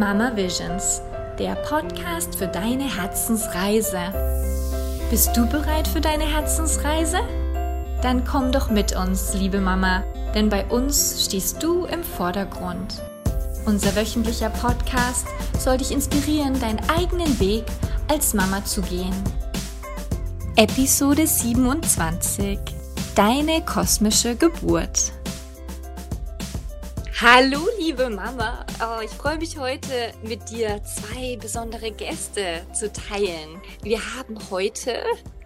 Mama Visions, der Podcast für deine Herzensreise. Bist du bereit für deine Herzensreise? Dann komm doch mit uns, liebe Mama, denn bei uns stehst du im Vordergrund. Unser wöchentlicher Podcast soll dich inspirieren, deinen eigenen Weg als Mama zu gehen. Episode 27 Deine kosmische Geburt. Hallo, liebe Mama. Oh, ich freue mich heute mit dir zwei besondere Gäste zu teilen. Wir haben heute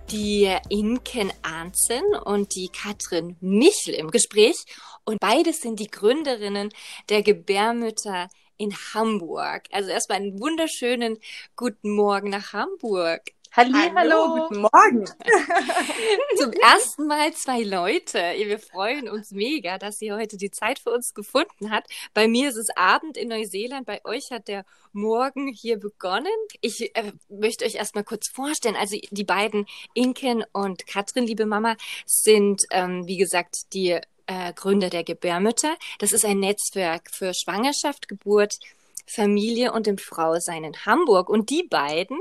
die Inken Arnzen und die Katrin Michel im Gespräch und beide sind die Gründerinnen der Gebärmütter in Hamburg. Also erstmal einen wunderschönen guten Morgen nach Hamburg. Halli, hallo, hallo, guten Morgen. Zum ersten Mal zwei Leute. Wir freuen uns mega, dass sie heute die Zeit für uns gefunden hat. Bei mir ist es Abend in Neuseeland, bei euch hat der Morgen hier begonnen. Ich äh, möchte euch erstmal kurz vorstellen. Also die beiden Inken und Katrin, liebe Mama, sind, ähm, wie gesagt, die äh, Gründer der Gebärmütter. Das ist ein Netzwerk für Schwangerschaft, Geburt, Familie und dem Frausein in Hamburg. Und die beiden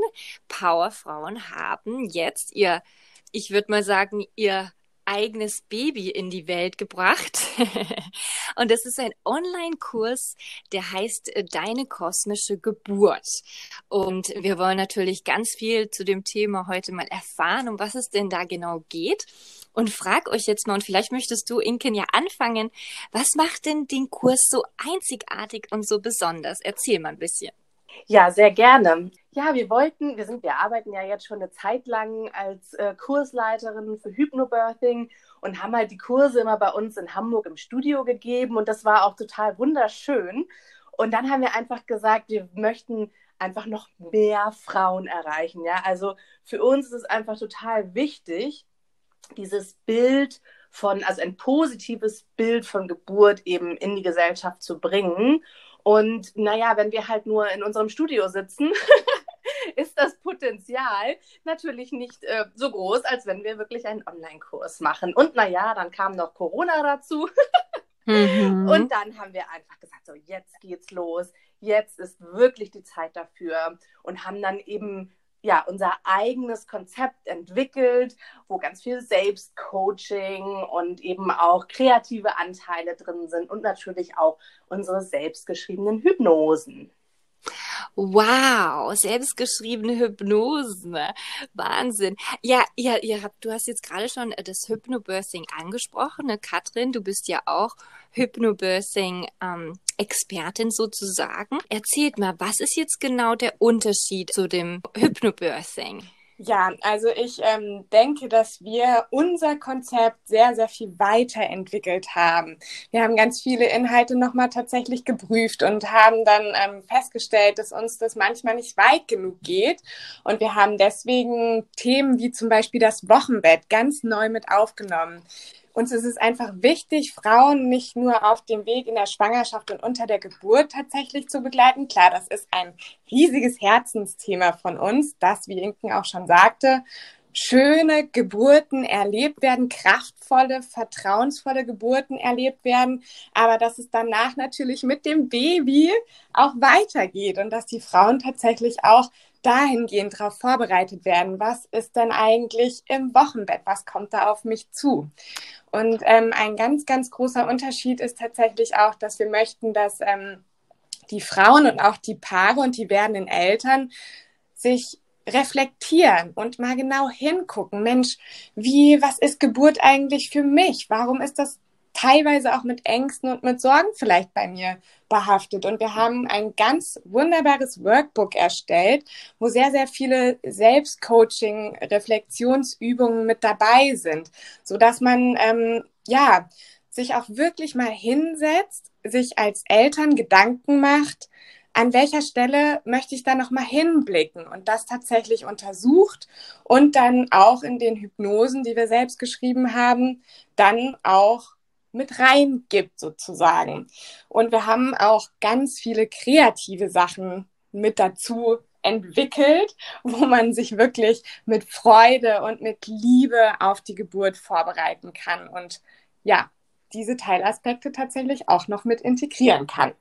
Powerfrauen haben jetzt ihr, ich würde mal sagen, ihr eigenes Baby in die Welt gebracht. und das ist ein Online-Kurs, der heißt äh, Deine kosmische Geburt. Und wir wollen natürlich ganz viel zu dem Thema heute mal erfahren, um was es denn da genau geht. Und frag euch jetzt mal, und vielleicht möchtest du, Inken, ja anfangen, was macht denn den Kurs so einzigartig und so besonders? Erzähl mal ein bisschen. Ja, sehr gerne. Ja, wir wollten, wir sind, wir arbeiten ja jetzt schon eine Zeit lang als äh, Kursleiterin für Hypnobirthing und haben halt die Kurse immer bei uns in Hamburg im Studio gegeben und das war auch total wunderschön. Und dann haben wir einfach gesagt, wir möchten einfach noch mehr Frauen erreichen. Ja, also für uns ist es einfach total wichtig, dieses Bild von, also ein positives Bild von Geburt eben in die Gesellschaft zu bringen. Und naja, wenn wir halt nur in unserem Studio sitzen, ist das Potenzial natürlich nicht äh, so groß, als wenn wir wirklich einen Online-Kurs machen. Und naja, dann kam noch Corona dazu. mhm. Und dann haben wir einfach gesagt, so jetzt geht's los. Jetzt ist wirklich die Zeit dafür. Und haben dann eben ja, unser eigenes Konzept entwickelt, wo ganz viel Selbstcoaching und eben auch kreative Anteile drin sind und natürlich auch unsere selbstgeschriebenen Hypnosen. Wow, selbstgeschriebene Hypnosen. Wahnsinn. Ja, ihr, ihr habt, du hast jetzt gerade schon das Hypnobirthing angesprochen. Ne? Katrin, du bist ja auch Hypnobirthing ähm, Expertin sozusagen. Erzählt mal, was ist jetzt genau der Unterschied zu dem Hypnobirthing? Ja, also ich ähm, denke, dass wir unser Konzept sehr, sehr viel weiterentwickelt haben. Wir haben ganz viele Inhalte nochmal tatsächlich geprüft und haben dann ähm, festgestellt, dass uns das manchmal nicht weit genug geht. Und wir haben deswegen Themen wie zum Beispiel das Wochenbett ganz neu mit aufgenommen uns ist es einfach wichtig, Frauen nicht nur auf dem Weg in der Schwangerschaft und unter der Geburt tatsächlich zu begleiten. Klar, das ist ein riesiges Herzensthema von uns, das, wie Inken auch schon sagte, schöne Geburten erlebt werden, kraftvolle, vertrauensvolle Geburten erlebt werden, aber dass es danach natürlich mit dem Baby auch weitergeht und dass die Frauen tatsächlich auch dahingehend darauf vorbereitet werden, was ist denn eigentlich im Wochenbett, was kommt da auf mich zu. Und ähm, ein ganz, ganz großer Unterschied ist tatsächlich auch, dass wir möchten, dass ähm, die Frauen und auch die Paare und die werdenden Eltern sich reflektieren und mal genau hingucken. Mensch, wie, was ist Geburt eigentlich für mich? Warum ist das teilweise auch mit Ängsten und mit Sorgen vielleicht bei mir behaftet. Und wir haben ein ganz wunderbares Workbook erstellt, wo sehr, sehr viele Selbstcoaching, Reflexionsübungen mit dabei sind, so dass man, ähm, ja, sich auch wirklich mal hinsetzt, sich als Eltern Gedanken macht, an welcher Stelle möchte ich da nochmal hinblicken und das tatsächlich untersucht und dann auch in den Hypnosen, die wir selbst geschrieben haben, dann auch mit reingibt sozusagen. Und wir haben auch ganz viele kreative Sachen mit dazu entwickelt, wo man sich wirklich mit Freude und mit Liebe auf die Geburt vorbereiten kann und ja, diese Teilaspekte tatsächlich auch noch mit integrieren kann.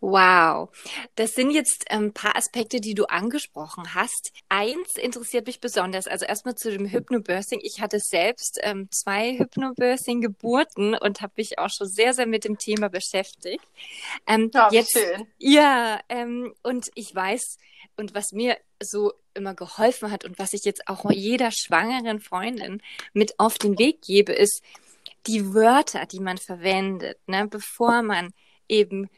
Wow, das sind jetzt ein ähm, paar Aspekte, die du angesprochen hast. Eins interessiert mich besonders. Also erstmal zu dem Hypnobirthing. Ich hatte selbst ähm, zwei Hypnobirthing-Geburten und habe mich auch schon sehr, sehr mit dem Thema beschäftigt. Ähm, ja, jetzt, schön. Ja, ähm, und ich weiß, und was mir so immer geholfen hat und was ich jetzt auch jeder schwangeren Freundin mit auf den Weg gebe, ist die Wörter, die man verwendet, ne, bevor man eben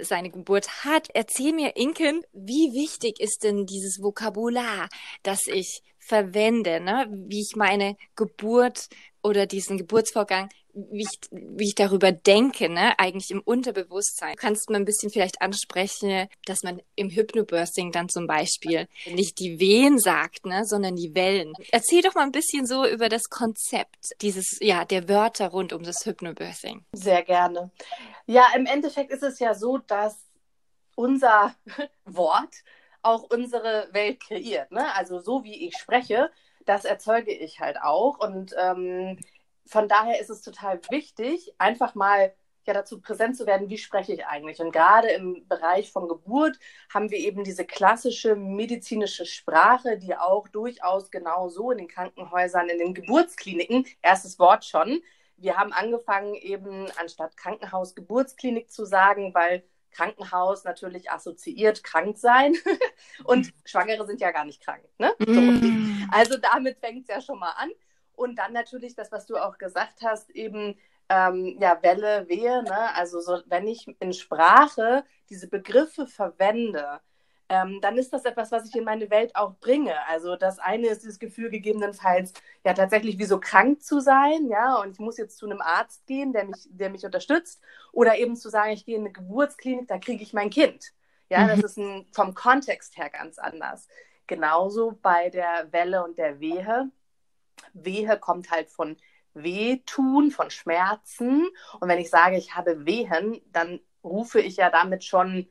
seine Geburt hat. Erzähl mir, Inken, wie wichtig ist denn dieses Vokabular, das ich verwende, ne? wie ich meine Geburt oder diesen Geburtsvorgang, wie ich, wie ich darüber denke, ne? eigentlich im Unterbewusstsein. Kannst du mal ein bisschen vielleicht ansprechen, dass man im Hypnobirthing dann zum Beispiel nicht die Wehen sagt, ne? sondern die Wellen. Erzähl doch mal ein bisschen so über das Konzept dieses, ja, der Wörter rund um das Hypnobirthing. Sehr gerne. Ja, im Endeffekt ist es ja so, dass unser Wort auch unsere Welt kreiert. Ne? Also so wie ich spreche, das erzeuge ich halt auch. Und ähm, von daher ist es total wichtig, einfach mal ja dazu präsent zu werden, wie spreche ich eigentlich. Und gerade im Bereich von Geburt haben wir eben diese klassische medizinische Sprache, die auch durchaus genau so in den Krankenhäusern, in den Geburtskliniken, erstes Wort schon. Wir haben angefangen eben anstatt Krankenhaus Geburtsklinik zu sagen, weil Krankenhaus natürlich assoziiert krank sein und Schwangere sind ja gar nicht krank. Ne? So. Mm. Also damit fängt es ja schon mal an. Und dann natürlich das, was du auch gesagt hast, eben ähm, ja, Welle, Wehe. Ne? Also so, wenn ich in Sprache diese Begriffe verwende, ähm, dann ist das etwas, was ich in meine Welt auch bringe. Also das eine ist das Gefühl gegebenenfalls, ja tatsächlich wie so krank zu sein, ja, und ich muss jetzt zu einem Arzt gehen, der mich, der mich unterstützt, oder eben zu sagen, ich gehe in eine Geburtsklinik, da kriege ich mein Kind. Ja, mhm. das ist ein, vom Kontext her ganz anders. Genauso bei der Welle und der Wehe. Wehe kommt halt von Wehtun, von Schmerzen. Und wenn ich sage, ich habe Wehen, dann rufe ich ja damit schon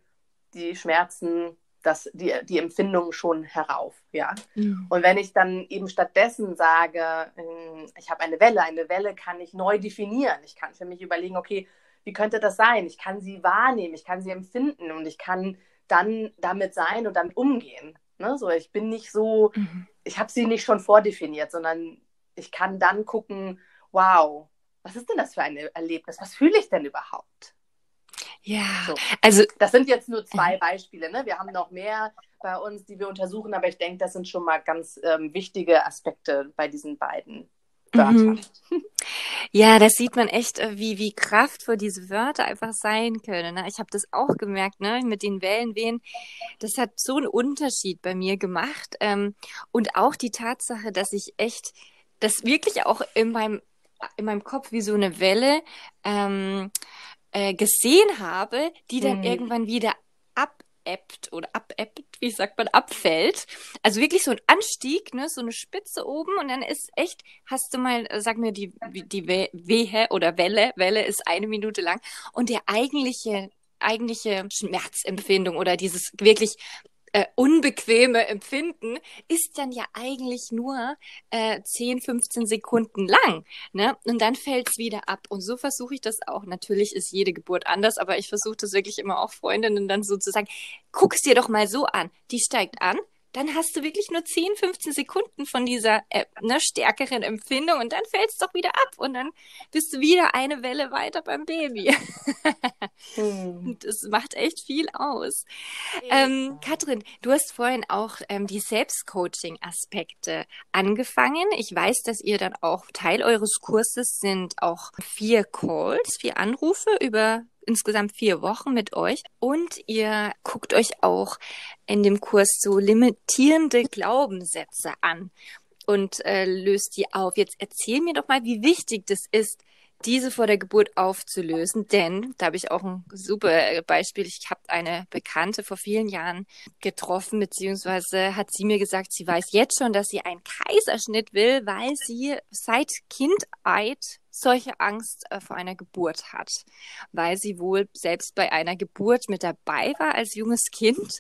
die Schmerzen das, die, die Empfindung schon herauf. Ja? Mhm. Und wenn ich dann eben stattdessen sage, ähm, ich habe eine Welle, eine Welle kann ich neu definieren. Ich kann für mich überlegen, okay, wie könnte das sein? Ich kann sie wahrnehmen, ich kann sie empfinden und ich kann dann damit sein und damit umgehen. Ne? So, ich bin nicht so, mhm. ich habe sie nicht schon vordefiniert, sondern ich kann dann gucken, wow, was ist denn das für ein Erlebnis? Was fühle ich denn überhaupt? Ja, so. also das sind jetzt nur zwei Beispiele. Ne? Wir haben noch mehr bei uns, die wir untersuchen, aber ich denke, das sind schon mal ganz ähm, wichtige Aspekte bei diesen beiden Wörtern. Mhm. Ja, das sieht man echt, äh, wie, wie kraftvoll diese Wörter einfach sein können. Ne? Ich habe das auch gemerkt, ne? mit den Wellenwehen. Das hat so einen Unterschied bei mir gemacht. Ähm, und auch die Tatsache, dass ich echt das wirklich auch in meinem, in meinem Kopf wie so eine Welle ähm, äh, gesehen habe, die dann mhm. irgendwann wieder abebbt oder abebbt, wie sagt man, abfällt. Also wirklich so ein Anstieg, ne, so eine Spitze oben und dann ist echt, hast du mal, sag mir die, die Wehe oder Welle, Welle ist eine Minute lang und der eigentliche eigentliche Schmerzempfindung oder dieses wirklich äh, unbequeme Empfinden ist dann ja eigentlich nur äh, 10, 15 Sekunden lang. Ne? Und dann fällt es wieder ab. Und so versuche ich das auch. Natürlich ist jede Geburt anders, aber ich versuche das wirklich immer auch Freundinnen dann so zu sagen, guck es dir doch mal so an. Die steigt an, dann hast du wirklich nur 10, 15 Sekunden von dieser äh, ne, stärkeren Empfindung und dann fällt es doch wieder ab und dann bist du wieder eine Welle weiter beim Baby. hm. Das macht echt viel aus. Ähm, Katrin, du hast vorhin auch ähm, die Selbstcoaching-Aspekte angefangen. Ich weiß, dass ihr dann auch Teil eures Kurses sind auch vier Calls, vier Anrufe über insgesamt vier Wochen mit euch und ihr guckt euch auch in dem Kurs so limitierende Glaubenssätze an und äh, löst die auf. Jetzt erzähl mir doch mal, wie wichtig das ist, diese vor der Geburt aufzulösen, denn da habe ich auch ein super Beispiel. Ich habe eine Bekannte vor vielen Jahren getroffen, beziehungsweise hat sie mir gesagt, sie weiß jetzt schon, dass sie einen Kaiserschnitt will, weil sie seit Kindheit solche Angst äh, vor einer Geburt hat, weil sie wohl selbst bei einer Geburt mit dabei war als junges Kind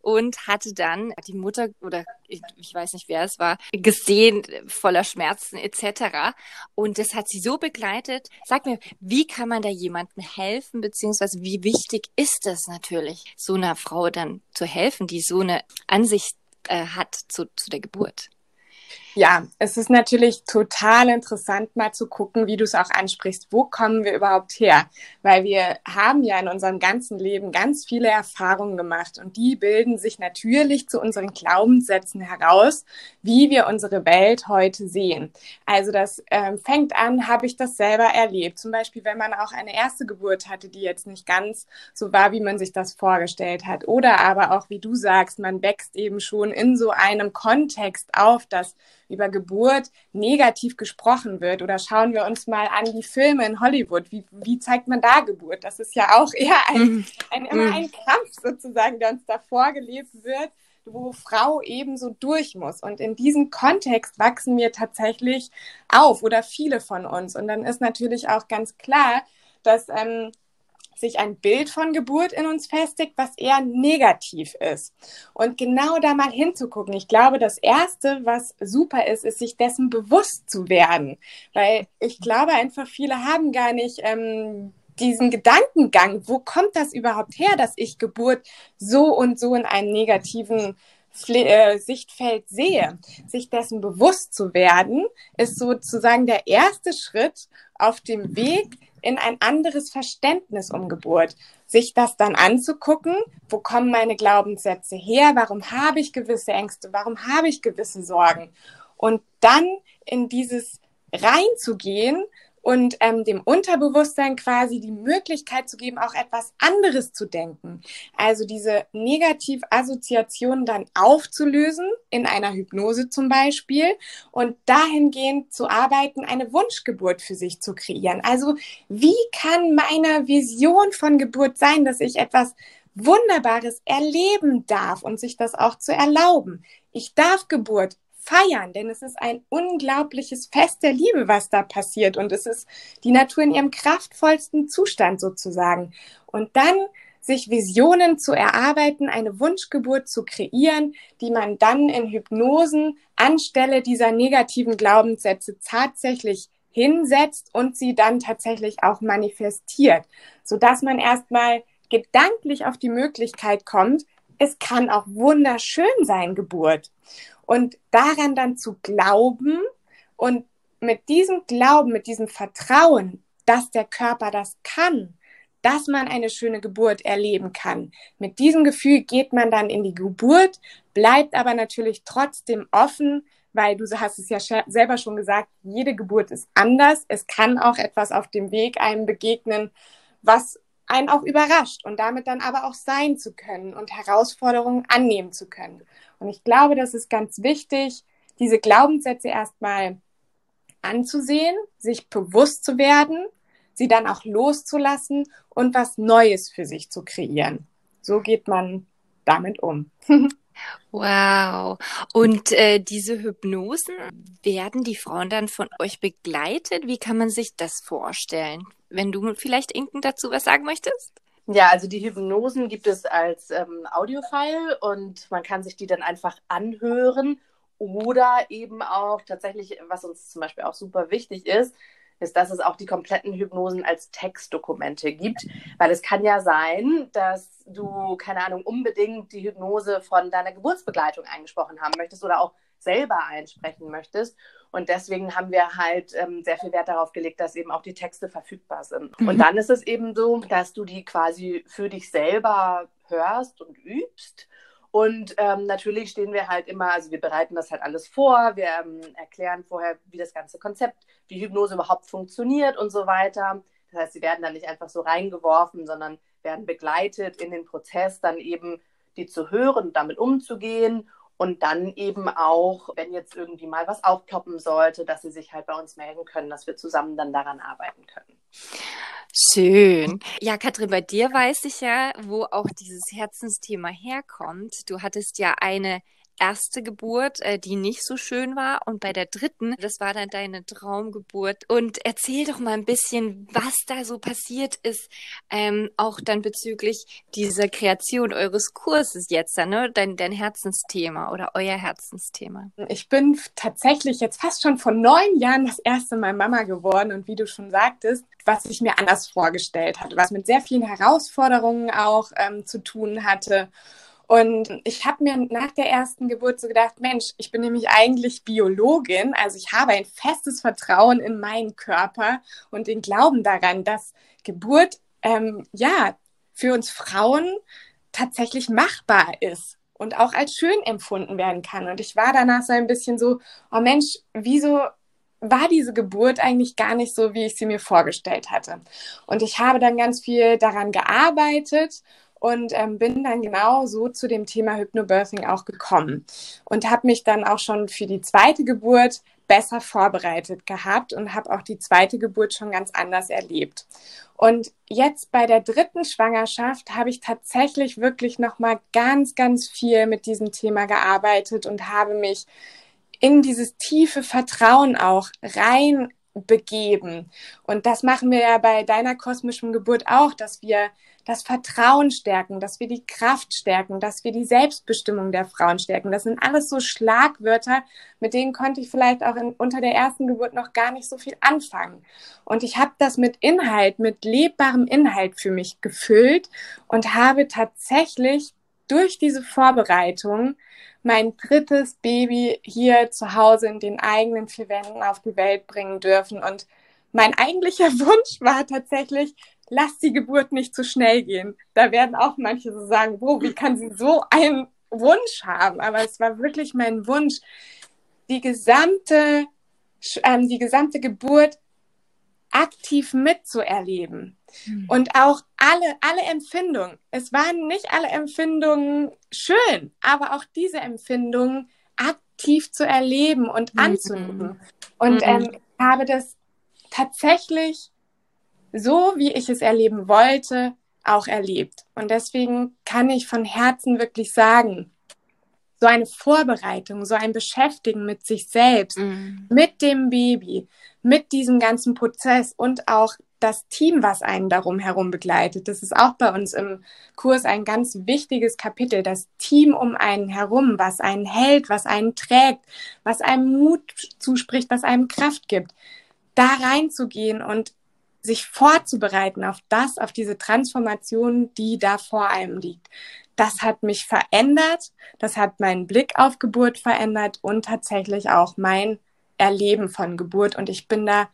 und hatte dann die Mutter oder ich, ich weiß nicht, wer es war, gesehen, voller Schmerzen etc. Und das hat sie so begleitet. Sag mir, wie kann man da jemandem helfen, beziehungsweise wie wichtig ist es natürlich, so einer Frau dann zu helfen, die so eine Ansicht äh, hat zu, zu der Geburt? Ja, es ist natürlich total interessant, mal zu gucken, wie du es auch ansprichst. Wo kommen wir überhaupt her? Weil wir haben ja in unserem ganzen Leben ganz viele Erfahrungen gemacht und die bilden sich natürlich zu unseren Glaubenssätzen heraus, wie wir unsere Welt heute sehen. Also das ähm, fängt an, habe ich das selber erlebt. Zum Beispiel, wenn man auch eine erste Geburt hatte, die jetzt nicht ganz so war, wie man sich das vorgestellt hat. Oder aber auch, wie du sagst, man wächst eben schon in so einem Kontext auf, dass über Geburt negativ gesprochen wird. Oder schauen wir uns mal an die Filme in Hollywood. Wie, wie zeigt man da Geburt? Das ist ja auch eher ein, mhm. ein, immer mhm. ein Kampf sozusagen, der uns da vorgelebt wird wo Frau eben so durch muss. Und in diesem Kontext wachsen wir tatsächlich auf oder viele von uns. Und dann ist natürlich auch ganz klar, dass ähm, sich ein Bild von Geburt in uns festigt, was eher negativ ist. Und genau da mal hinzugucken. Ich glaube, das Erste, was super ist, ist, sich dessen bewusst zu werden. Weil ich glaube einfach, viele haben gar nicht ähm, diesen Gedankengang, wo kommt das überhaupt her, dass ich Geburt so und so in einem negativen äh, Sichtfeld sehe. Sich dessen bewusst zu werden, ist sozusagen der erste Schritt auf dem Weg in ein anderes Verständnis um Geburt. Sich das dann anzugucken, wo kommen meine Glaubenssätze her, warum habe ich gewisse Ängste, warum habe ich gewisse Sorgen. Und dann in dieses reinzugehen und ähm, dem Unterbewusstsein quasi die Möglichkeit zu geben, auch etwas anderes zu denken. Also diese Negativassoziationen dann aufzulösen, in einer Hypnose zum Beispiel, und dahingehend zu arbeiten, eine Wunschgeburt für sich zu kreieren. Also wie kann meine Vision von Geburt sein, dass ich etwas Wunderbares erleben darf und sich das auch zu erlauben? Ich darf Geburt feiern, denn es ist ein unglaubliches Fest der Liebe, was da passiert. Und es ist die Natur in ihrem kraftvollsten Zustand sozusagen. Und dann sich Visionen zu erarbeiten, eine Wunschgeburt zu kreieren, die man dann in Hypnosen anstelle dieser negativen Glaubenssätze tatsächlich hinsetzt und sie dann tatsächlich auch manifestiert, sodass man erstmal gedanklich auf die Möglichkeit kommt, es kann auch wunderschön sein, Geburt. Und daran dann zu glauben und mit diesem Glauben, mit diesem Vertrauen, dass der Körper das kann, dass man eine schöne Geburt erleben kann. Mit diesem Gefühl geht man dann in die Geburt, bleibt aber natürlich trotzdem offen, weil du hast es ja selber schon gesagt, jede Geburt ist anders. Es kann auch etwas auf dem Weg einem begegnen, was einen auch überrascht und damit dann aber auch sein zu können und Herausforderungen annehmen zu können. Und ich glaube, das ist ganz wichtig, diese Glaubenssätze erstmal anzusehen, sich bewusst zu werden, sie dann auch loszulassen und was Neues für sich zu kreieren. So geht man damit um. Wow. Und äh, diese Hypnosen, werden die Frauen dann von euch begleitet? Wie kann man sich das vorstellen? Wenn du vielleicht Inken dazu was sagen möchtest? Ja, also die Hypnosen gibt es als ähm, Audiofile und man kann sich die dann einfach anhören oder eben auch tatsächlich, was uns zum Beispiel auch super wichtig ist, ist, dass es auch die kompletten Hypnosen als Textdokumente gibt. Weil es kann ja sein, dass du, keine Ahnung, unbedingt die Hypnose von deiner Geburtsbegleitung eingesprochen haben möchtest oder auch selber einsprechen möchtest. Und deswegen haben wir halt ähm, sehr viel Wert darauf gelegt, dass eben auch die Texte verfügbar sind. Mhm. Und dann ist es eben so, dass du die quasi für dich selber hörst und übst. Und ähm, natürlich stehen wir halt immer, also wir bereiten das halt alles vor, wir ähm, erklären vorher, wie das ganze Konzept, wie Hypnose überhaupt funktioniert und so weiter. Das heißt, sie werden dann nicht einfach so reingeworfen, sondern werden begleitet in den Prozess, dann eben die zu hören, damit umzugehen und dann eben auch, wenn jetzt irgendwie mal was aufploppen sollte, dass sie sich halt bei uns melden können, dass wir zusammen dann daran arbeiten können. Schön. Ja, Katrin, bei dir weiß ich ja, wo auch dieses Herzensthema herkommt. Du hattest ja eine erste Geburt, äh, die nicht so schön war und bei der dritten, das war dann deine Traumgeburt. Und erzähl doch mal ein bisschen, was da so passiert ist, ähm, auch dann bezüglich dieser Kreation eures Kurses jetzt, ne? dein, dein Herzensthema oder euer Herzensthema. Ich bin tatsächlich jetzt fast schon vor neun Jahren das erste Mal Mama geworden und wie du schon sagtest, was ich mir anders vorgestellt hatte, was mit sehr vielen Herausforderungen auch ähm, zu tun hatte. Und ich habe mir nach der ersten Geburt so gedacht, Mensch, ich bin nämlich eigentlich Biologin, also ich habe ein festes Vertrauen in meinen Körper und den Glauben daran, dass Geburt ähm, ja für uns Frauen tatsächlich machbar ist und auch als schön empfunden werden kann. Und ich war danach so ein bisschen so, oh Mensch, wieso war diese Geburt eigentlich gar nicht so, wie ich sie mir vorgestellt hatte. Und ich habe dann ganz viel daran gearbeitet und ähm, bin dann genau so zu dem Thema Hypnobirthing auch gekommen und habe mich dann auch schon für die zweite Geburt besser vorbereitet gehabt und habe auch die zweite Geburt schon ganz anders erlebt. Und jetzt bei der dritten Schwangerschaft habe ich tatsächlich wirklich noch mal ganz ganz viel mit diesem Thema gearbeitet und habe mich in dieses tiefe Vertrauen auch rein begeben. Und das machen wir ja bei deiner kosmischen Geburt auch, dass wir das Vertrauen stärken, dass wir die Kraft stärken, dass wir die Selbstbestimmung der Frauen stärken. Das sind alles so Schlagwörter, mit denen konnte ich vielleicht auch in, unter der ersten Geburt noch gar nicht so viel anfangen. Und ich habe das mit Inhalt, mit lebbarem Inhalt für mich gefüllt und habe tatsächlich durch diese Vorbereitung mein drittes Baby hier zu Hause in den eigenen vier Wänden auf die Welt bringen dürfen. Und mein eigentlicher Wunsch war tatsächlich, lass die Geburt nicht zu schnell gehen. Da werden auch manche so sagen, wo, wie kann sie so einen Wunsch haben? Aber es war wirklich mein Wunsch, die gesamte, ähm, die gesamte Geburt aktiv mitzuerleben. Mhm. Und auch alle, alle Empfindungen. Es waren nicht alle Empfindungen schön, aber auch diese Empfindungen aktiv zu erleben und mhm. anzunehmen. Und mhm. ähm, ich habe das tatsächlich so, wie ich es erleben wollte, auch erlebt. Und deswegen kann ich von Herzen wirklich sagen, so eine Vorbereitung, so ein Beschäftigen mit sich selbst, mhm. mit dem Baby, mit diesem ganzen Prozess und auch das Team, was einen darum herum begleitet. Das ist auch bei uns im Kurs ein ganz wichtiges Kapitel. Das Team um einen herum, was einen hält, was einen trägt, was einem Mut zuspricht, was einem Kraft gibt. Da reinzugehen und sich vorzubereiten auf das, auf diese Transformation, die da vor einem liegt. Das hat mich verändert, das hat meinen Blick auf Geburt verändert und tatsächlich auch mein Erleben von Geburt. Und ich bin da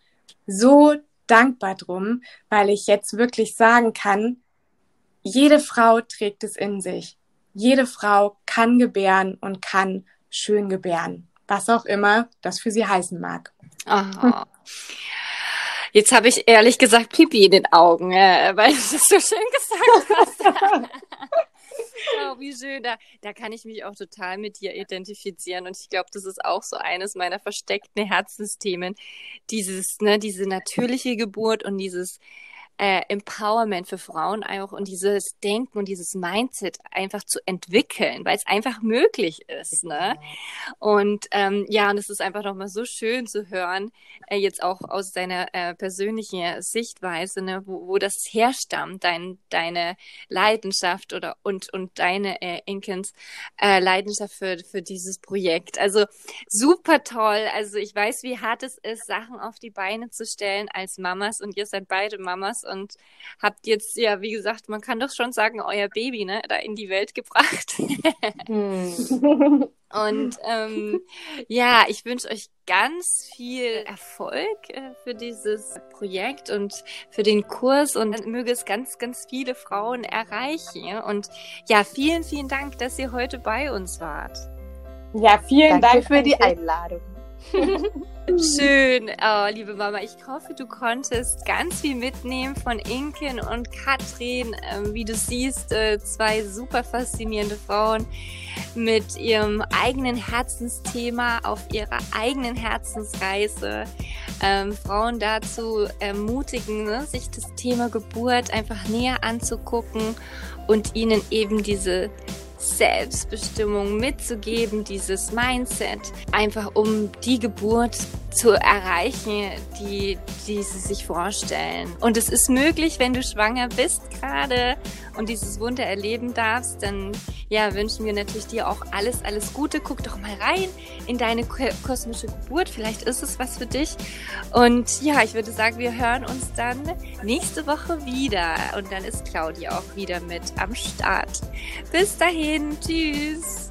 so dankbar drum, weil ich jetzt wirklich sagen kann, jede Frau trägt es in sich. Jede Frau kann gebären und kann schön gebären. Was auch immer das für sie heißen mag. Oh. Jetzt habe ich ehrlich gesagt Pipi in den Augen, äh, weil du das so schön gesagt hast. oh, wie schön. Da, da kann ich mich auch total mit dir identifizieren. Und ich glaube, das ist auch so eines meiner versteckten Herzensthemen. Dieses, ne, diese natürliche Geburt und dieses äh, Empowerment für Frauen auch und dieses Denken und dieses Mindset einfach zu entwickeln, weil es einfach möglich ist. Ne? Und ähm, ja, und es ist einfach nochmal so schön zu hören, äh, jetzt auch aus deiner äh, persönlichen Sichtweise, ne, wo, wo das herstammt, dein, deine Leidenschaft oder und, und deine äh, Inkens äh, Leidenschaft für, für dieses Projekt. Also super toll. Also ich weiß, wie hart es ist, Sachen auf die Beine zu stellen als Mamas und ihr seid beide Mamas und habt jetzt, ja, wie gesagt, man kann doch schon sagen, euer Baby, ne, da in die Welt gebracht. hm. Und ähm, ja, ich wünsche euch ganz viel Erfolg äh, für dieses Projekt und für den Kurs und möge es ganz, ganz viele Frauen erreichen. Und ja, vielen, vielen Dank, dass ihr heute bei uns wart. Ja, vielen Danke Dank für die Einladung. Schön, oh, liebe Mama. Ich hoffe, du konntest ganz viel mitnehmen von Inken und Katrin. Ähm, wie du siehst, äh, zwei super faszinierende Frauen mit ihrem eigenen Herzensthema auf ihrer eigenen Herzensreise. Ähm, Frauen dazu ermutigen, ne, sich das Thema Geburt einfach näher anzugucken und ihnen eben diese Selbstbestimmung mitzugeben, dieses Mindset, einfach um die Geburt zu erreichen, die, die sie sich vorstellen. Und es ist möglich, wenn du schwanger bist gerade und dieses Wunder erleben darfst, dann ja, wünschen wir natürlich dir auch alles, alles Gute. Guck doch mal rein in deine kosmische Geburt. Vielleicht ist es was für dich. Und ja, ich würde sagen, wir hören uns dann nächste Woche wieder. Und dann ist Claudia auch wieder mit am Start. Bis dahin. Tschüss.